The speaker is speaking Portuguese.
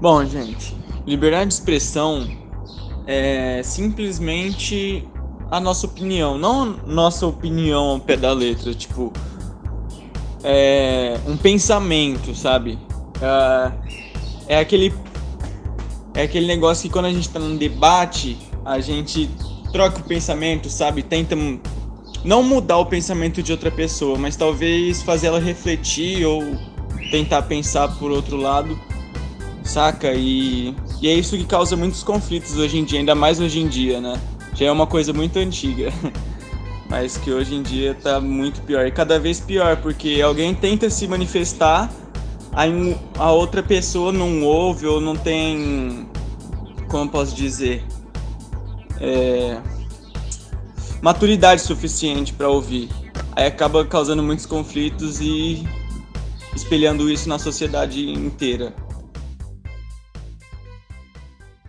Bom, gente, liberdade de expressão é simplesmente a nossa opinião, não nossa opinião ao pé da letra, tipo, é um pensamento, sabe? É, é aquele é aquele negócio que quando a gente tá num debate, a gente troca o pensamento, sabe? Tenta não mudar o pensamento de outra pessoa, mas talvez fazer ela refletir ou tentar pensar por outro lado, saca? E, e é isso que causa muitos conflitos hoje em dia, ainda mais hoje em dia, né? Já é uma coisa muito antiga, mas que hoje em dia tá muito pior. E cada vez pior, porque alguém tenta se manifestar, aí a outra pessoa não ouve ou não tem. Como posso dizer? É, maturidade suficiente para ouvir. Aí acaba causando muitos conflitos e espelhando isso na sociedade inteira.